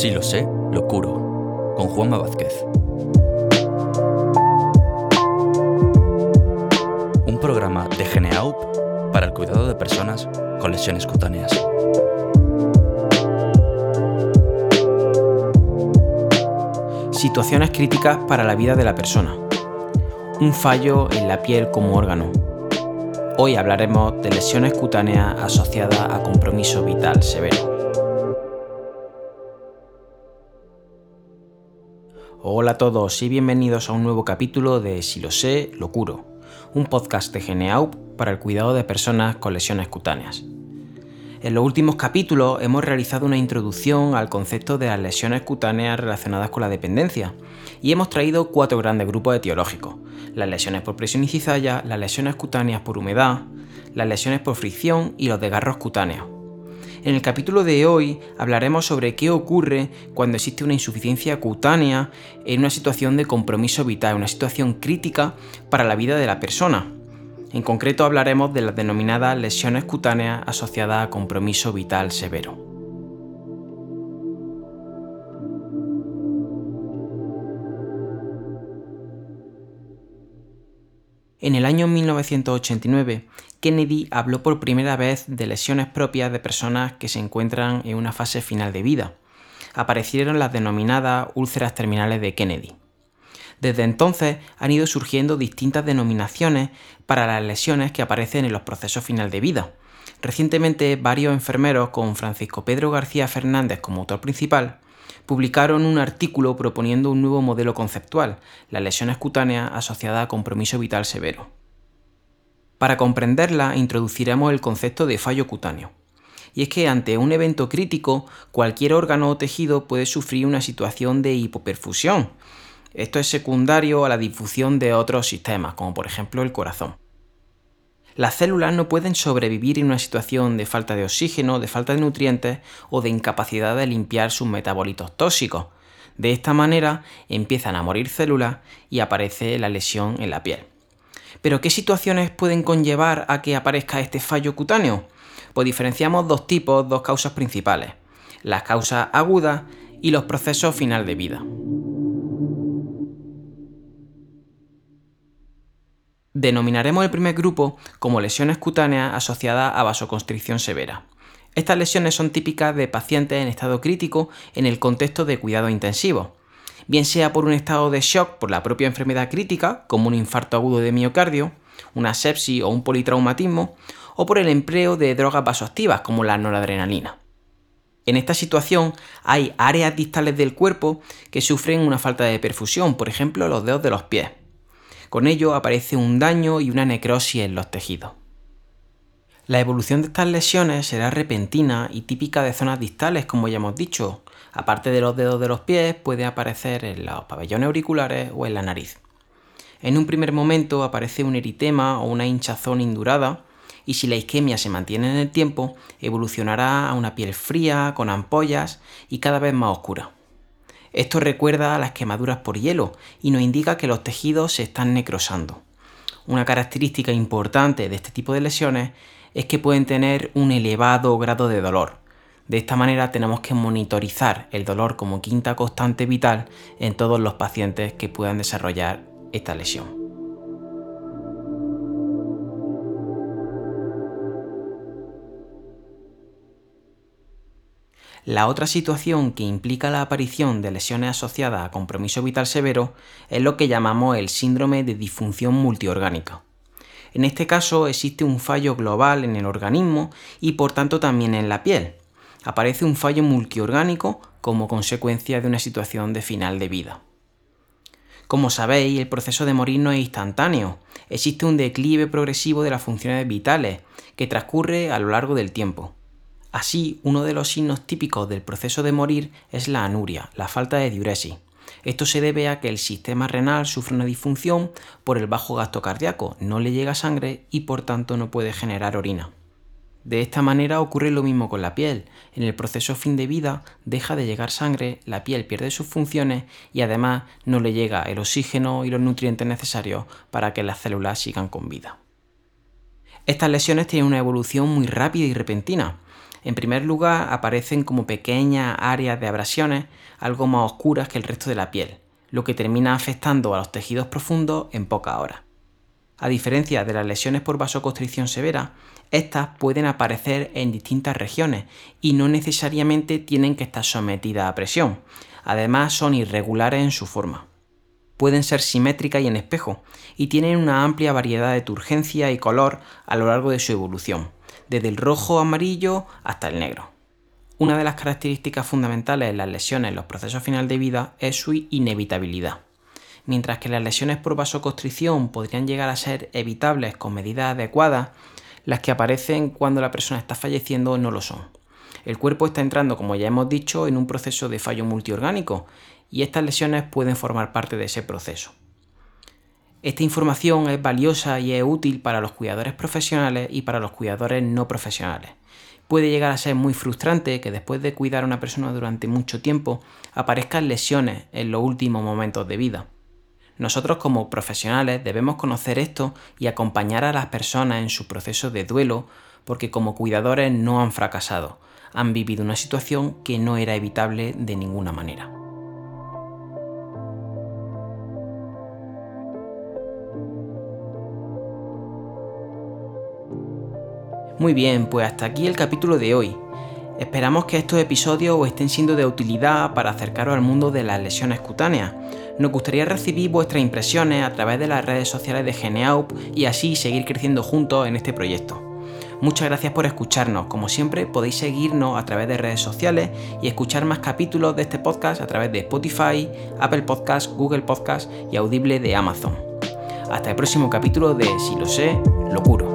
Sí lo sé, lo curo, con Juanma Vázquez. Un programa de Geneaup para el cuidado de personas con lesiones cutáneas. Situaciones críticas para la vida de la persona. Un fallo en la piel como órgano. Hoy hablaremos de lesiones cutáneas asociadas a compromiso vital severo. Hola a todos y bienvenidos a un nuevo capítulo de Si lo sé, lo curo, un podcast de Geneaup para el cuidado de personas con lesiones cutáneas. En los últimos capítulos hemos realizado una introducción al concepto de las lesiones cutáneas relacionadas con la dependencia y hemos traído cuatro grandes grupos etiológicos, las lesiones por presión y cizalla, las lesiones cutáneas por humedad, las lesiones por fricción y los desgarros cutáneos. En el capítulo de hoy hablaremos sobre qué ocurre cuando existe una insuficiencia cutánea en una situación de compromiso vital, una situación crítica para la vida de la persona. En concreto hablaremos de las denominadas lesiones cutáneas asociadas a compromiso vital severo. En el año 1989, Kennedy habló por primera vez de lesiones propias de personas que se encuentran en una fase final de vida. Aparecieron las denominadas úlceras terminales de Kennedy. Desde entonces han ido surgiendo distintas denominaciones para las lesiones que aparecen en los procesos final de vida. Recientemente varios enfermeros, con Francisco Pedro García Fernández como autor principal, publicaron un artículo proponiendo un nuevo modelo conceptual, las lesiones cutáneas asociadas a compromiso vital severo. Para comprenderla, introduciremos el concepto de fallo cutáneo. Y es que ante un evento crítico, cualquier órgano o tejido puede sufrir una situación de hipoperfusión, esto es secundario a la difusión de otros sistemas, como por ejemplo el corazón. Las células no pueden sobrevivir en una situación de falta de oxígeno, de falta de nutrientes o de incapacidad de limpiar sus metabolitos tóxicos. De esta manera empiezan a morir células y aparece la lesión en la piel. Pero ¿qué situaciones pueden conllevar a que aparezca este fallo cutáneo? Pues diferenciamos dos tipos, dos causas principales, las causas agudas y los procesos final de vida. Denominaremos el primer grupo como lesiones cutáneas asociadas a vasoconstricción severa. Estas lesiones son típicas de pacientes en estado crítico en el contexto de cuidado intensivo, bien sea por un estado de shock por la propia enfermedad crítica, como un infarto agudo de miocardio, una sepsis o un politraumatismo, o por el empleo de drogas vasoactivas como la noradrenalina. En esta situación hay áreas distales del cuerpo que sufren una falta de perfusión, por ejemplo los dedos de los pies. Con ello aparece un daño y una necrosis en los tejidos. La evolución de estas lesiones será repentina y típica de zonas distales, como ya hemos dicho. Aparte de los dedos de los pies, puede aparecer en los pabellones auriculares o en la nariz. En un primer momento aparece un eritema o una hinchazón indurada, y si la isquemia se mantiene en el tiempo, evolucionará a una piel fría, con ampollas y cada vez más oscura. Esto recuerda a las quemaduras por hielo y nos indica que los tejidos se están necrosando. Una característica importante de este tipo de lesiones es que pueden tener un elevado grado de dolor. De esta manera tenemos que monitorizar el dolor como quinta constante vital en todos los pacientes que puedan desarrollar esta lesión. La otra situación que implica la aparición de lesiones asociadas a compromiso vital severo es lo que llamamos el síndrome de disfunción multiorgánica. En este caso existe un fallo global en el organismo y por tanto también en la piel. Aparece un fallo multiorgánico como consecuencia de una situación de final de vida. Como sabéis, el proceso de morir no es instantáneo. Existe un declive progresivo de las funciones vitales que transcurre a lo largo del tiempo. Así, uno de los signos típicos del proceso de morir es la anuria, la falta de diuresis. Esto se debe a que el sistema renal sufre una disfunción por el bajo gasto cardíaco, no le llega sangre y por tanto no puede generar orina. De esta manera ocurre lo mismo con la piel. En el proceso fin de vida deja de llegar sangre, la piel pierde sus funciones y además no le llega el oxígeno y los nutrientes necesarios para que las células sigan con vida. Estas lesiones tienen una evolución muy rápida y repentina. En primer lugar, aparecen como pequeñas áreas de abrasiones, algo más oscuras que el resto de la piel, lo que termina afectando a los tejidos profundos en pocas horas. A diferencia de las lesiones por vasoconstricción severa, estas pueden aparecer en distintas regiones y no necesariamente tienen que estar sometidas a presión. Además, son irregulares en su forma. Pueden ser simétricas y en espejo, y tienen una amplia variedad de turgencia y color a lo largo de su evolución, desde el rojo amarillo hasta el negro. Una de las características fundamentales de las lesiones en los procesos final de vida es su inevitabilidad. Mientras que las lesiones por vasoconstricción podrían llegar a ser evitables con medidas adecuadas, las que aparecen cuando la persona está falleciendo no lo son. El cuerpo está entrando, como ya hemos dicho, en un proceso de fallo multiorgánico y estas lesiones pueden formar parte de ese proceso. Esta información es valiosa y es útil para los cuidadores profesionales y para los cuidadores no profesionales. Puede llegar a ser muy frustrante que después de cuidar a una persona durante mucho tiempo aparezcan lesiones en los últimos momentos de vida. Nosotros como profesionales debemos conocer esto y acompañar a las personas en su proceso de duelo porque como cuidadores no han fracasado, han vivido una situación que no era evitable de ninguna manera. Muy bien, pues hasta aquí el capítulo de hoy. Esperamos que estos episodios os estén siendo de utilidad para acercaros al mundo de las lesiones cutáneas. Nos gustaría recibir vuestras impresiones a través de las redes sociales de Geneaup y así seguir creciendo juntos en este proyecto. Muchas gracias por escucharnos. Como siempre, podéis seguirnos a través de redes sociales y escuchar más capítulos de este podcast a través de Spotify, Apple Podcasts, Google Podcasts y Audible de Amazon. Hasta el próximo capítulo de Si lo sé, lo curo.